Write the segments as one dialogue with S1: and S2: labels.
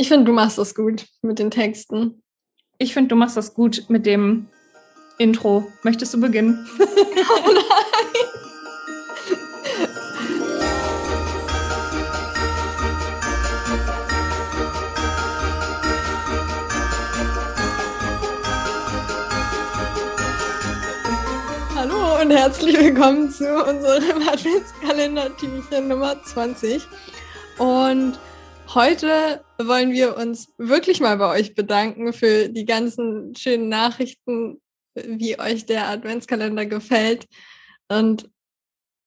S1: Ich finde, du machst das gut mit den Texten.
S2: Ich finde, du machst das gut mit dem Intro. Möchtest du beginnen? oh nein.
S1: Hallo und herzlich willkommen zu unserem Adventskalender-Türchen Nummer 20. Und Heute wollen wir uns wirklich mal bei euch bedanken für die ganzen schönen Nachrichten, wie euch der Adventskalender gefällt. Und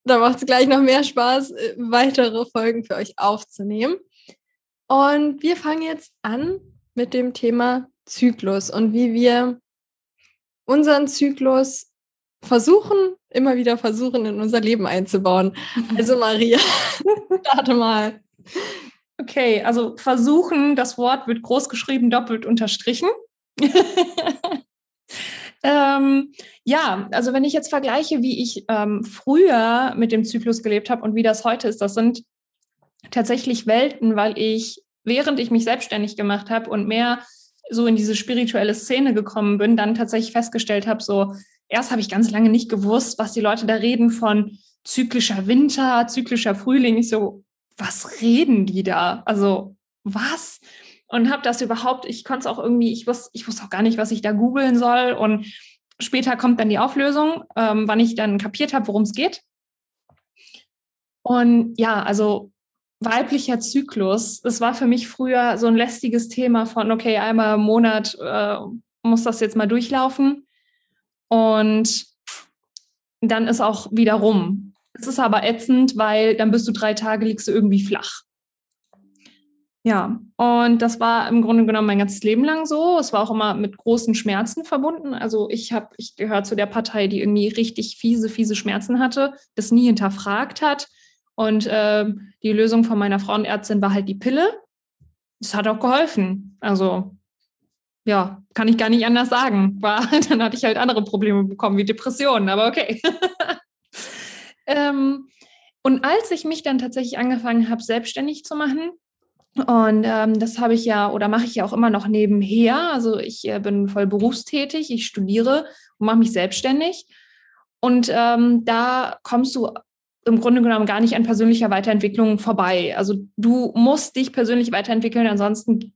S1: da macht es gleich noch mehr Spaß, weitere Folgen für euch aufzunehmen. Und wir fangen jetzt an mit dem Thema Zyklus und wie wir unseren Zyklus versuchen, immer wieder versuchen, in unser Leben einzubauen. Also Maria, starte mal.
S2: Okay, also versuchen, das Wort wird groß geschrieben, doppelt unterstrichen. ähm, ja, also wenn ich jetzt vergleiche, wie ich ähm, früher mit dem Zyklus gelebt habe und wie das heute ist, das sind tatsächlich Welten, weil ich, während ich mich selbstständig gemacht habe und mehr so in diese spirituelle Szene gekommen bin, dann tatsächlich festgestellt habe, so erst habe ich ganz lange nicht gewusst, was die Leute da reden von zyklischer Winter, zyklischer Frühling. Ich so, was reden die da? Also, was? Und habe das überhaupt, ich konnte es auch irgendwie, ich wusste, ich wusste auch gar nicht, was ich da googeln soll. Und später kommt dann die Auflösung, ähm, wann ich dann kapiert habe, worum es geht. Und ja, also weiblicher Zyklus, das war für mich früher so ein lästiges Thema von, okay, einmal im Monat äh, muss das jetzt mal durchlaufen. Und dann ist auch wieder rum. Es ist aber ätzend, weil dann bist du drei Tage, liegst du irgendwie flach. Ja, und das war im Grunde genommen mein ganzes Leben lang so. Es war auch immer mit großen Schmerzen verbunden. Also ich habe, ich gehöre zu der Partei, die irgendwie richtig fiese, fiese Schmerzen hatte, das nie hinterfragt hat. Und äh, die Lösung von meiner Frauenärztin war halt die Pille. Das hat auch geholfen. Also ja, kann ich gar nicht anders sagen. War, dann hatte ich halt andere Probleme bekommen, wie Depressionen, aber okay. Ähm, und als ich mich dann tatsächlich angefangen habe, selbstständig zu machen, und ähm, das habe ich ja oder mache ich ja auch immer noch nebenher. Also ich äh, bin voll berufstätig, ich studiere und mache mich selbstständig. Und ähm, da kommst du im Grunde genommen gar nicht an persönlicher Weiterentwicklung vorbei. Also du musst dich persönlich weiterentwickeln, ansonsten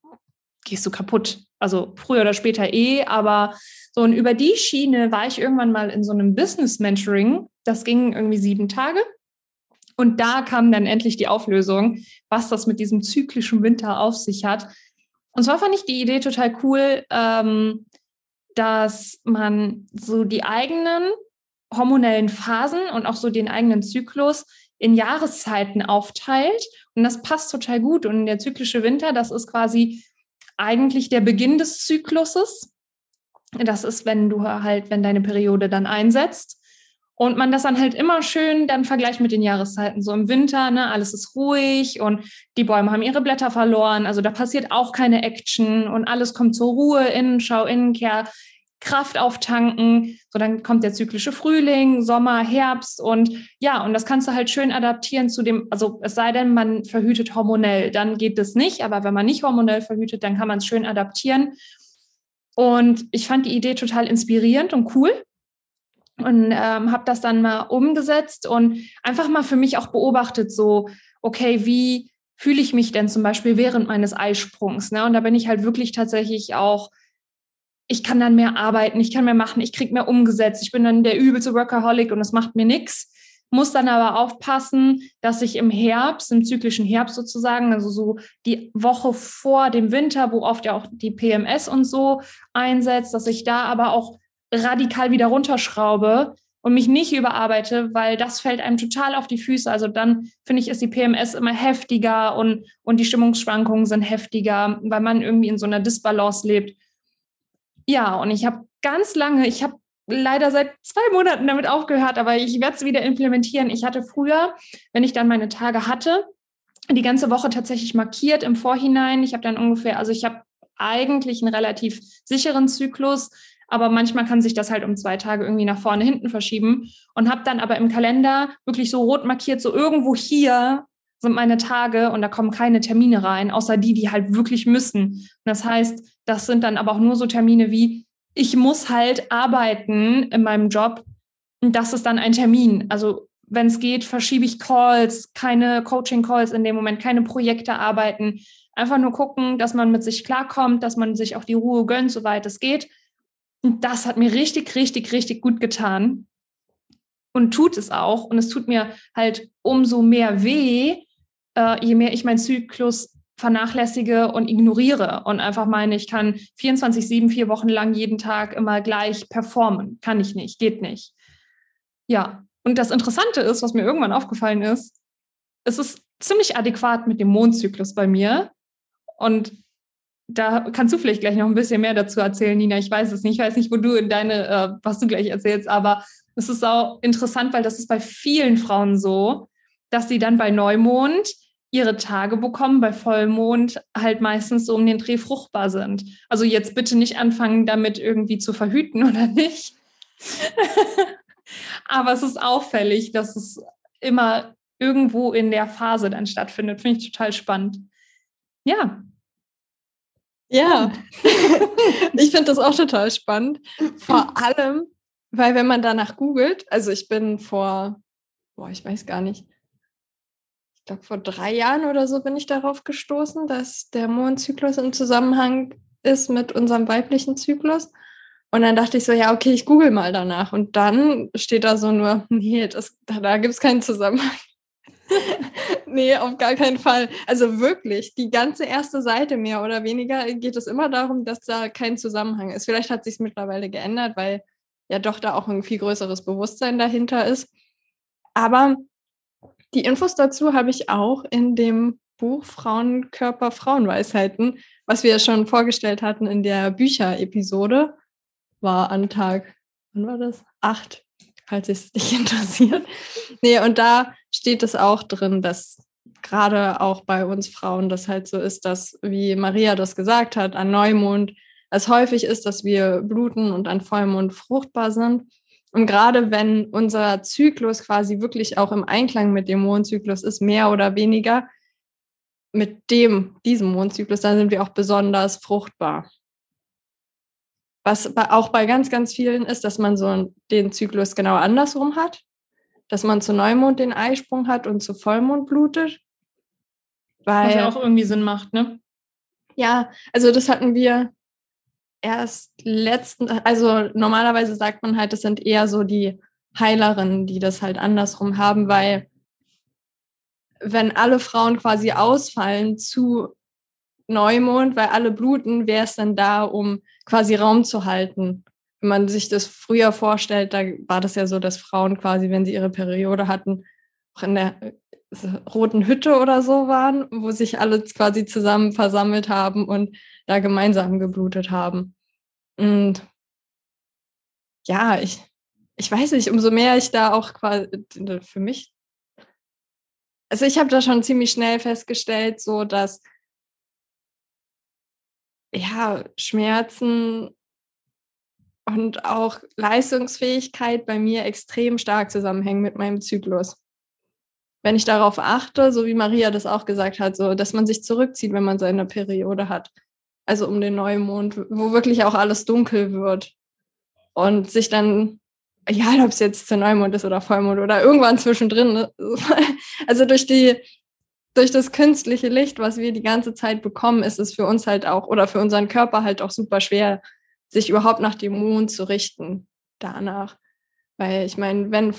S2: gehst du kaputt. Also früher oder später eh, aber so und über die Schiene war ich irgendwann mal in so einem Business Mentoring das ging irgendwie sieben Tage. Und da kam dann endlich die Auflösung, was das mit diesem zyklischen Winter auf sich hat. Und zwar fand ich die Idee total cool, ähm, dass man so die eigenen hormonellen Phasen und auch so den eigenen Zyklus in Jahreszeiten aufteilt. Und das passt total gut. Und der zyklische Winter, das ist quasi eigentlich der Beginn des Zykluses. Das ist, wenn du halt, wenn deine Periode dann einsetzt. Und man das dann halt immer schön dann vergleicht mit den Jahreszeiten. So im Winter, ne, alles ist ruhig und die Bäume haben ihre Blätter verloren. Also da passiert auch keine Action und alles kommt zur Ruhe, Innenschau, Innenkehr, Kraft auftanken. So dann kommt der zyklische Frühling, Sommer, Herbst und ja, und das kannst du halt schön adaptieren zu dem, also es sei denn, man verhütet hormonell, dann geht das nicht. Aber wenn man nicht hormonell verhütet, dann kann man es schön adaptieren. Und ich fand die Idee total inspirierend und cool und ähm, habe das dann mal umgesetzt und einfach mal für mich auch beobachtet, so, okay, wie fühle ich mich denn zum Beispiel während meines Eisprungs? Ne? Und da bin ich halt wirklich tatsächlich auch, ich kann dann mehr arbeiten, ich kann mehr machen, ich kriege mehr umgesetzt, ich bin dann der übelste Workaholic und es macht mir nichts. Muss dann aber aufpassen, dass ich im Herbst, im zyklischen Herbst sozusagen, also so die Woche vor dem Winter, wo oft ja auch die PMS und so einsetzt, dass ich da aber auch radikal wieder runterschraube und mich nicht überarbeite, weil das fällt einem total auf die Füße. Also dann finde ich, ist die PMS immer heftiger und, und die Stimmungsschwankungen sind heftiger, weil man irgendwie in so einer Disbalance lebt. Ja, und ich habe ganz lange, ich habe leider seit zwei Monaten damit aufgehört, aber ich werde es wieder implementieren. Ich hatte früher, wenn ich dann meine Tage hatte, die ganze Woche tatsächlich markiert im Vorhinein. Ich habe dann ungefähr, also ich habe eigentlich einen relativ sicheren Zyklus, aber manchmal kann sich das halt um zwei Tage irgendwie nach vorne, hinten verschieben und habe dann aber im Kalender wirklich so rot markiert, so irgendwo hier sind meine Tage und da kommen keine Termine rein, außer die, die halt wirklich müssen. Das heißt, das sind dann aber auch nur so Termine wie, ich muss halt arbeiten in meinem Job und das ist dann ein Termin. Also wenn es geht, verschiebe ich Calls, keine Coaching-Calls in dem Moment, keine Projekte arbeiten. Einfach nur gucken, dass man mit sich klarkommt, dass man sich auch die Ruhe gönnt, soweit es geht. Und das hat mir richtig, richtig, richtig gut getan. Und tut es auch. Und es tut mir halt umso mehr weh, äh, je mehr ich meinen Zyklus vernachlässige und ignoriere und einfach meine, ich kann 24, 7, vier Wochen lang jeden Tag immer gleich performen. Kann ich nicht, geht nicht. Ja, und das Interessante ist, was mir irgendwann aufgefallen ist, es ist ziemlich adäquat mit dem Mondzyklus bei mir. Und da kannst du vielleicht gleich noch ein bisschen mehr dazu erzählen, Nina. Ich weiß es nicht. Ich weiß nicht, wo du in deine, äh, was du gleich erzählst, aber es ist auch interessant, weil das ist bei vielen Frauen so, dass sie dann bei Neumond ihre Tage bekommen, bei Vollmond halt meistens so um den Dreh fruchtbar sind. Also jetzt bitte nicht anfangen, damit irgendwie zu verhüten oder nicht. Aber es ist auffällig, dass es immer irgendwo in der Phase dann stattfindet. Finde ich total spannend. Ja.
S1: Ja, ich finde das auch total spannend. Vor allem, weil wenn man danach googelt, also ich bin vor, boah, ich weiß gar nicht, ich glaube vor drei Jahren oder so bin ich darauf gestoßen, dass der Mondzyklus im Zusammenhang ist mit unserem weiblichen Zyklus. Und dann dachte ich so, ja, okay, ich google mal danach. Und dann steht da so nur, nee, das, da, da gibt es keinen Zusammenhang. nee, auf gar keinen Fall. Also wirklich, die ganze erste Seite mehr oder weniger geht es immer darum, dass da kein Zusammenhang ist. Vielleicht hat sich es mittlerweile geändert, weil ja doch da auch ein viel größeres Bewusstsein dahinter ist. Aber die Infos dazu habe ich auch in dem Buch Frauenkörper, Frauenweisheiten, was wir schon vorgestellt hatten in der Bücherepisode war an Tag, wann war das? Acht, falls es dich interessiert. Nee, und da steht es auch drin, dass gerade auch bei uns Frauen das halt so ist, dass, wie Maria das gesagt hat, an Neumond es häufig ist, dass wir bluten und an Vollmond fruchtbar sind. Und gerade wenn unser Zyklus quasi wirklich auch im Einklang mit dem Mondzyklus ist, mehr oder weniger mit dem, diesem Mondzyklus, dann sind wir auch besonders fruchtbar. Was auch bei ganz, ganz vielen ist, dass man so den Zyklus genau andersrum hat. Dass man zu Neumond den Eisprung hat und zu Vollmond blutet.
S2: Weil, Was ja auch irgendwie Sinn macht, ne?
S1: Ja, also das hatten wir erst letzten, also normalerweise sagt man halt, das sind eher so die Heilerinnen, die das halt andersrum haben, weil wenn alle Frauen quasi ausfallen zu Neumond, weil alle bluten, wäre es dann da, um quasi Raum zu halten. Wenn man sich das früher vorstellt, da war das ja so, dass Frauen quasi, wenn sie ihre Periode hatten, auch in der äh, roten Hütte oder so waren, wo sich alle quasi zusammen versammelt haben und da gemeinsam geblutet haben. Und ja, ich, ich weiß nicht, umso mehr ich da auch quasi für mich, also ich habe da schon ziemlich schnell festgestellt, so dass ja, Schmerzen und auch Leistungsfähigkeit bei mir extrem stark zusammenhängen mit meinem Zyklus. Wenn ich darauf achte, so wie Maria das auch gesagt hat, so dass man sich zurückzieht, wenn man seine Periode hat. Also um den Neumond, wo wirklich auch alles dunkel wird. Und sich dann, ja, ob es jetzt der Neumond ist oder Vollmond oder irgendwann zwischendrin. Ne? Also durch die durch das künstliche Licht, was wir die ganze Zeit bekommen, ist es für uns halt auch oder für unseren Körper halt auch super schwer, sich überhaupt nach dem Mond zu richten danach. Weil ich meine, wenn,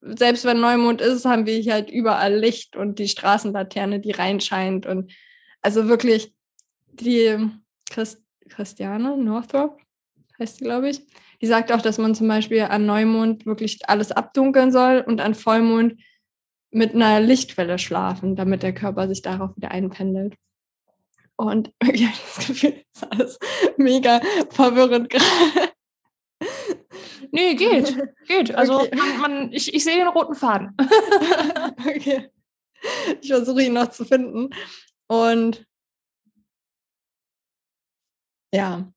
S1: selbst wenn Neumond ist, haben wir hier halt überall Licht und die Straßenlaterne, die reinscheint und also wirklich die Christ Christiane Northrop heißt die, glaube ich, die sagt auch, dass man zum Beispiel an Neumond wirklich alles abdunkeln soll und an Vollmond mit einer Lichtwelle schlafen, damit der Körper sich darauf wieder einpendelt. Und irgendwie habe ich das Gefühl, das ist alles mega verwirrend gerade.
S2: Nee, geht. Geht. Also okay. man, man, ich, ich sehe den roten Faden.
S1: okay. Ich versuche ihn noch zu finden. Und ja.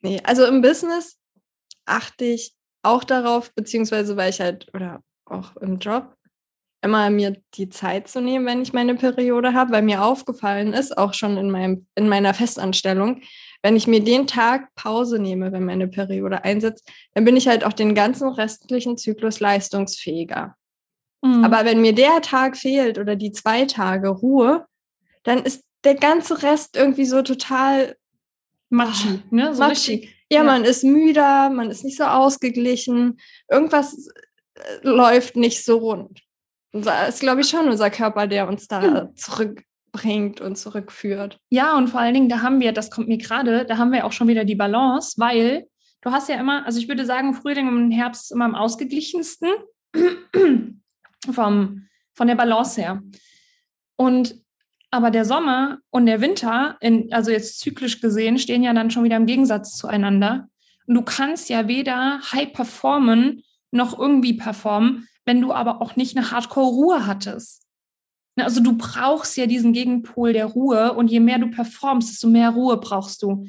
S1: Nee, also im Business achte ich auch darauf, beziehungsweise weil ich halt, oder auch im Job, immer mir die Zeit zu nehmen, wenn ich meine Periode habe, weil mir aufgefallen ist, auch schon in, meinem, in meiner Festanstellung, wenn ich mir den Tag Pause nehme, wenn meine Periode einsetzt, dann bin ich halt auch den ganzen restlichen Zyklus leistungsfähiger. Mhm. Aber wenn mir der Tag fehlt oder die zwei Tage Ruhe, dann ist der ganze Rest irgendwie so total
S2: matschig. Ne? So
S1: matschig. Ja, ja, man ist müder, man ist nicht so ausgeglichen, irgendwas äh, läuft nicht so rund. Das ist, glaube ich, schon unser Körper, der uns da zurückbringt und zurückführt.
S2: Ja, und vor allen Dingen, da haben wir, das kommt mir gerade, da haben wir auch schon wieder die Balance, weil du hast ja immer, also ich würde sagen, Frühling und Herbst immer am ausgeglichensten vom, von der Balance her. Und aber der Sommer und der Winter, in, also jetzt zyklisch gesehen, stehen ja dann schon wieder im Gegensatz zueinander. Und du kannst ja weder high performen noch irgendwie performen, wenn du aber auch nicht eine Hardcore-Ruhe hattest. Ne, also du brauchst ja diesen Gegenpol der Ruhe und je mehr du performst, desto mehr Ruhe brauchst du.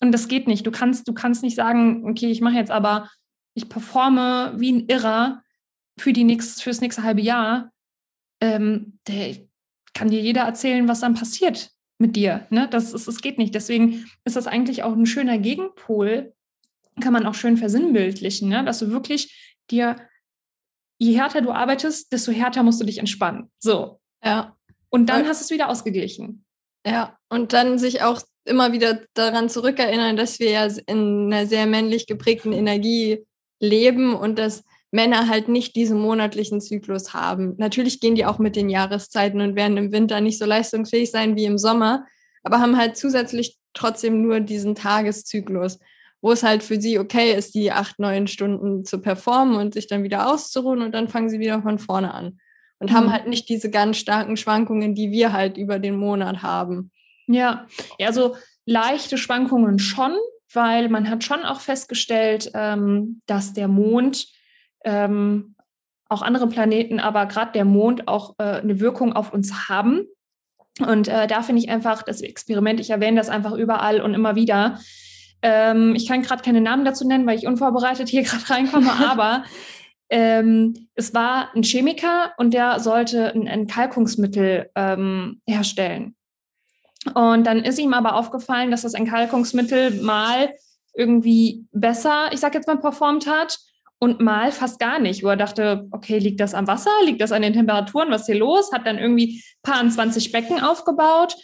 S2: Und das geht nicht. Du kannst, du kannst nicht sagen, okay, ich mache jetzt aber, ich performe wie ein Irrer für die nächst, fürs nächste halbe Jahr. Ähm, der, kann dir jeder erzählen, was dann passiert mit dir. Ne? Das, ist, das geht nicht. Deswegen ist das eigentlich auch ein schöner Gegenpol, kann man auch schön versinnbildlichen, ne? dass du wirklich dir, je härter du arbeitest, desto härter musst du dich entspannen. So.
S1: Ja.
S2: Und dann Weil, hast du es wieder ausgeglichen.
S1: Ja, und dann sich auch immer wieder daran zurückerinnern, dass wir ja in einer sehr männlich geprägten Energie leben und dass Männer halt nicht diesen monatlichen Zyklus haben. Natürlich gehen die auch mit den Jahreszeiten und werden im Winter nicht so leistungsfähig sein wie im Sommer, aber haben halt zusätzlich trotzdem nur diesen Tageszyklus, wo es halt für sie okay ist, die acht, neun Stunden zu performen und sich dann wieder auszuruhen und dann fangen sie wieder von vorne an und mhm. haben halt nicht diese ganz starken Schwankungen, die wir halt über den Monat haben.
S2: Ja, also leichte Schwankungen schon, weil man hat schon auch festgestellt, ähm, dass der Mond ähm, auch andere Planeten, aber gerade der Mond auch äh, eine Wirkung auf uns haben. Und äh, da finde ich einfach das Experiment, ich erwähne das einfach überall und immer wieder. Ähm, ich kann gerade keine Namen dazu nennen, weil ich unvorbereitet hier gerade reinkomme, aber ähm, es war ein Chemiker und der sollte ein Entkalkungsmittel ähm, herstellen. Und dann ist ihm aber aufgefallen, dass das Entkalkungsmittel mal irgendwie besser, ich sage jetzt mal, performt hat und mal fast gar nicht, wo er dachte, okay, liegt das am Wasser, liegt das an den Temperaturen, was ist hier los? Hat dann irgendwie paar 20 Becken aufgebaut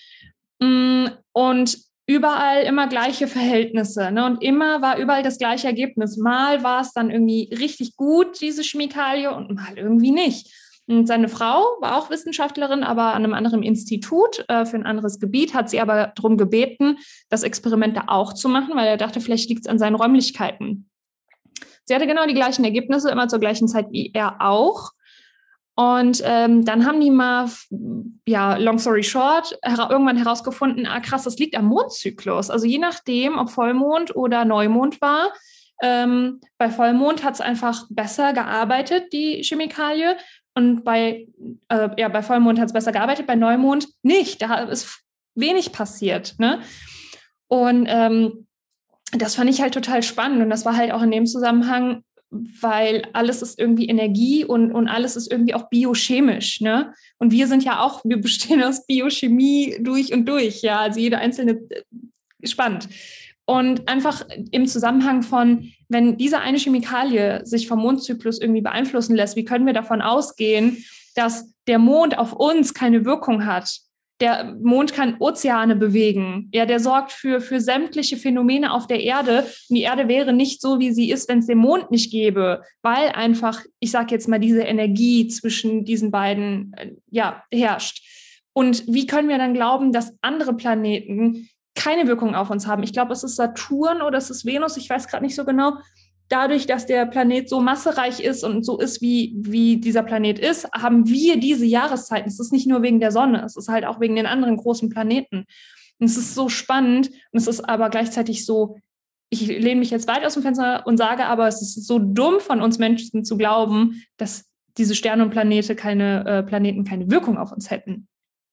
S2: mm, und überall immer gleiche Verhältnisse. Ne? Und immer war überall das gleiche Ergebnis. Mal war es dann irgendwie richtig gut, diese Chemikalie, und mal irgendwie nicht. Und seine Frau war auch Wissenschaftlerin, aber an einem anderen Institut äh, für ein anderes Gebiet, hat sie aber darum gebeten, das Experiment da auch zu machen, weil er dachte, vielleicht liegt es an seinen Räumlichkeiten. Sie hatte genau die gleichen Ergebnisse, immer zur gleichen Zeit wie er auch. Und ähm, dann haben die mal, ja, long story short, her irgendwann herausgefunden, ah krass, das liegt am Mondzyklus. Also je nachdem, ob Vollmond oder Neumond war, ähm, bei Vollmond hat es einfach besser gearbeitet, die Chemikalie. Und bei, äh, ja, bei Vollmond hat es besser gearbeitet, bei Neumond nicht. Da ist wenig passiert. Ne? Und ähm, das fand ich halt total spannend und das war halt auch in dem Zusammenhang, weil alles ist irgendwie Energie und, und alles ist irgendwie auch biochemisch, ne? Und wir sind ja auch, wir bestehen aus Biochemie durch und durch, ja, also jede einzelne äh, spannend. Und einfach im Zusammenhang von, wenn diese eine Chemikalie sich vom Mondzyklus irgendwie beeinflussen lässt, wie können wir davon ausgehen, dass der Mond auf uns keine Wirkung hat? Der Mond kann Ozeane bewegen. Ja, der sorgt für, für sämtliche Phänomene auf der Erde. Und die Erde wäre nicht so, wie sie ist, wenn es den Mond nicht gäbe, weil einfach, ich sage jetzt mal, diese Energie zwischen diesen beiden äh, ja, herrscht. Und wie können wir dann glauben, dass andere Planeten keine Wirkung auf uns haben? Ich glaube, es ist Saturn oder es ist Venus, ich weiß gerade nicht so genau dadurch, dass der Planet so massereich ist und so ist, wie, wie dieser Planet ist, haben wir diese Jahreszeiten. Es ist nicht nur wegen der Sonne, es ist halt auch wegen den anderen großen Planeten. Und es ist so spannend und es ist aber gleichzeitig so, ich lehne mich jetzt weit aus dem Fenster und sage aber, es ist so dumm von uns Menschen zu glauben, dass diese Sterne und Planete keine, äh, Planeten keine Wirkung auf uns hätten.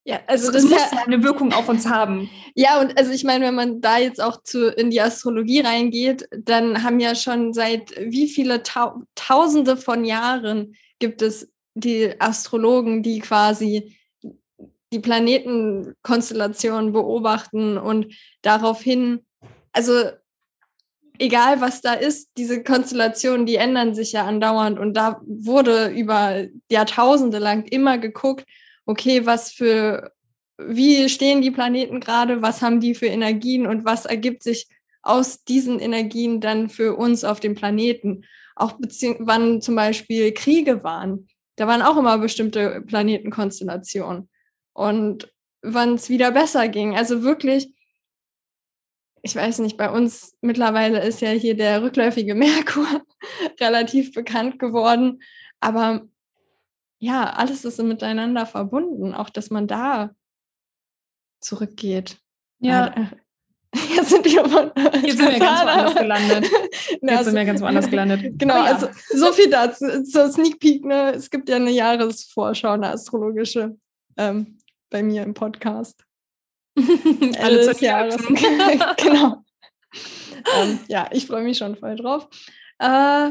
S1: Ja, also das,
S2: das muss ja eine Wirkung auf uns haben.
S1: Ja, und also ich meine, wenn man da jetzt auch zu, in die Astrologie reingeht, dann haben ja schon seit wie viele Tau Tausende von Jahren gibt es die Astrologen, die quasi die Planetenkonstellationen beobachten und daraufhin, also egal was da ist, diese Konstellationen, die ändern sich ja andauernd und da wurde über Jahrtausende lang immer geguckt, okay, was für, wie stehen die Planeten gerade, was haben die für Energien und was ergibt sich aus diesen Energien dann für uns auf dem Planeten. Auch wann zum Beispiel Kriege waren, da waren auch immer bestimmte Planetenkonstellationen. Und wann es wieder besser ging. Also wirklich, ich weiß nicht, bei uns mittlerweile ist ja hier der rückläufige Merkur relativ bekannt geworden. Aber ja, alles ist miteinander verbunden, auch dass man da zurückgeht.
S2: Ja.
S1: Äh, jetzt sind wir, von,
S2: Jetzt sind wir ganz woanders gelandet. Jetzt also, sind wir ganz woanders gelandet.
S1: Genau, ja. also so viel dazu. So Sneak Peek, ne? Es gibt ja eine Jahresvorschau, eine astrologische ähm, bei mir im Podcast.
S2: Alle des Jahres.
S1: genau. ähm, ja, ich freue mich schon voll drauf. Äh,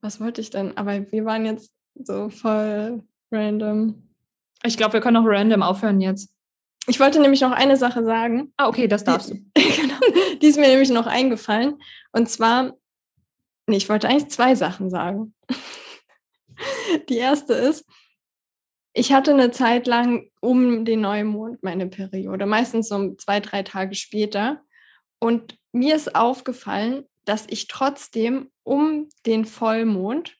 S1: was wollte ich denn? Aber wir waren jetzt so voll random.
S2: Ich glaube, wir können auch random aufhören jetzt.
S1: Ich wollte nämlich noch eine Sache sagen.
S2: Ah, okay, das darfst
S1: du. genau, die ist mir nämlich noch eingefallen. Und zwar, nee, ich wollte eigentlich zwei Sachen sagen. die erste ist, ich hatte eine Zeit lang um den Neumond meine Periode, meistens so zwei, drei Tage später. Und mir ist aufgefallen, dass ich trotzdem um den Vollmond,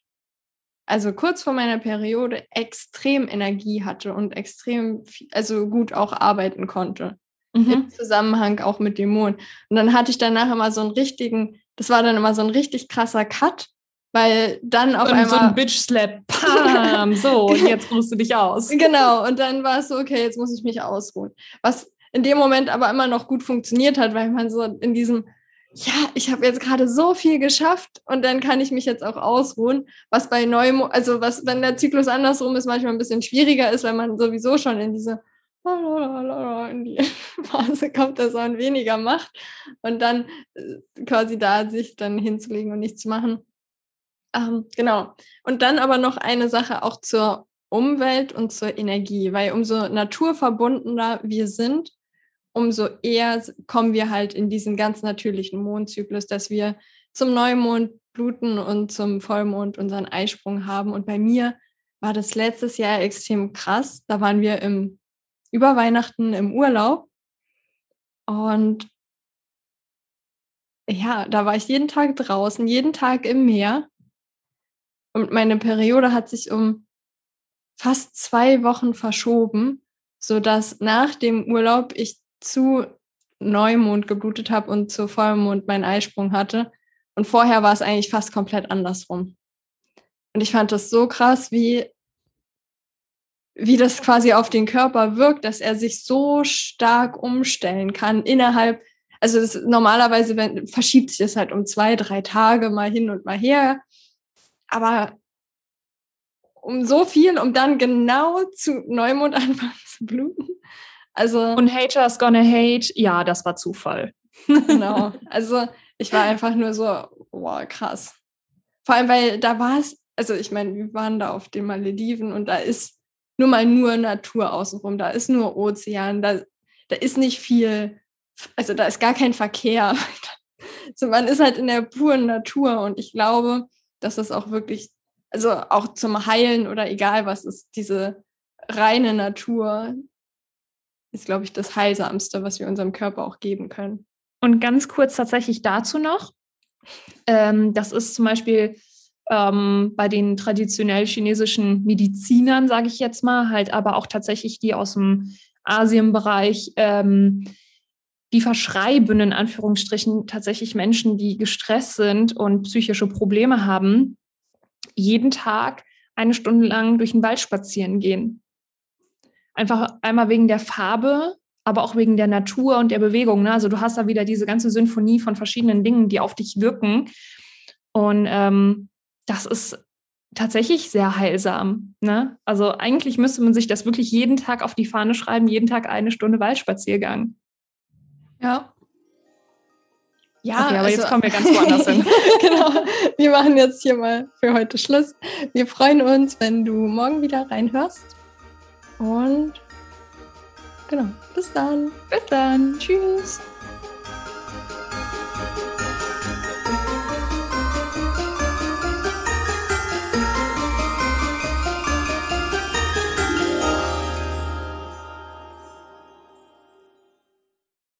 S1: also kurz vor meiner Periode, extrem Energie hatte und extrem, also gut auch arbeiten konnte. Mhm. Im Zusammenhang auch mit dem Mond. Und dann hatte ich danach immer so einen richtigen, das war dann immer so ein richtig krasser Cut, weil dann auf
S2: und
S1: einmal.
S2: So ein Bitch-Slap. Pam! So, jetzt ruhst du dich aus.
S1: Genau. Und dann war es so, okay, jetzt muss ich mich ausruhen. Was in dem Moment aber immer noch gut funktioniert hat, weil man so in diesem, ja, ich habe jetzt gerade so viel geschafft und dann kann ich mich jetzt auch ausruhen. Was bei Neumo, also was, wenn der Zyklus andersrum ist, manchmal ein bisschen schwieriger ist, weil man sowieso schon in diese in die Phase kommt, dass man weniger macht und dann äh, quasi da sich dann hinzulegen und nichts zu machen ähm, genau. Und dann aber noch eine Sache auch zur Umwelt und zur Energie, weil umso naturverbundener wir sind, umso eher kommen wir halt in diesen ganz natürlichen Mondzyklus, dass wir zum Neumond bluten und zum Vollmond unseren Eisprung haben. Und bei mir war das letztes Jahr extrem krass. Da waren wir im, über Weihnachten im Urlaub. Und ja, da war ich jeden Tag draußen, jeden Tag im Meer. Und meine Periode hat sich um fast zwei Wochen verschoben, sodass nach dem Urlaub ich zu Neumond geblutet habe und zu Vollmond meinen Eisprung hatte. Und vorher war es eigentlich fast komplett andersrum. Und ich fand das so krass, wie, wie das quasi auf den Körper wirkt, dass er sich so stark umstellen kann innerhalb, also das, normalerweise wenn, verschiebt sich das halt um zwei, drei Tage mal hin und mal her aber um so viel, um dann genau zu Neumond anfangen zu bluten. Also
S2: und Haters gonna hate, ja, das war Zufall.
S1: genau. Also ich war einfach nur so, wow, krass. Vor allem, weil da war es, also ich meine, wir waren da auf den Malediven und da ist nur mal nur Natur außenrum, da ist nur Ozean, da, da ist nicht viel, also da ist gar kein Verkehr. so, man ist halt in der puren Natur und ich glaube, dass es auch wirklich, also auch zum Heilen oder egal was ist, diese reine Natur ist, glaube ich, das Heilsamste, was wir unserem Körper auch geben können.
S2: Und ganz kurz tatsächlich dazu noch. Ähm, das ist zum Beispiel ähm, bei den traditionell chinesischen Medizinern, sage ich jetzt mal, halt aber auch tatsächlich die aus dem Asienbereich, ähm, die verschreiben in Anführungsstrichen tatsächlich Menschen, die gestresst sind und psychische Probleme haben, jeden Tag eine Stunde lang durch den Wald spazieren gehen. Einfach einmal wegen der Farbe, aber auch wegen der Natur und der Bewegung. Ne? Also du hast da wieder diese ganze Symphonie von verschiedenen Dingen, die auf dich wirken. Und ähm, das ist tatsächlich sehr heilsam. Ne? Also eigentlich müsste man sich das wirklich jeden Tag auf die Fahne schreiben, jeden Tag eine Stunde Waldspaziergang.
S1: Ja.
S2: Ja, okay, aber also, jetzt kommen wir ganz woanders hin.
S1: genau. Wir machen jetzt hier mal für heute Schluss. Wir freuen uns, wenn du morgen wieder reinhörst. Und genau, bis dann.
S2: Bis dann. Tschüss.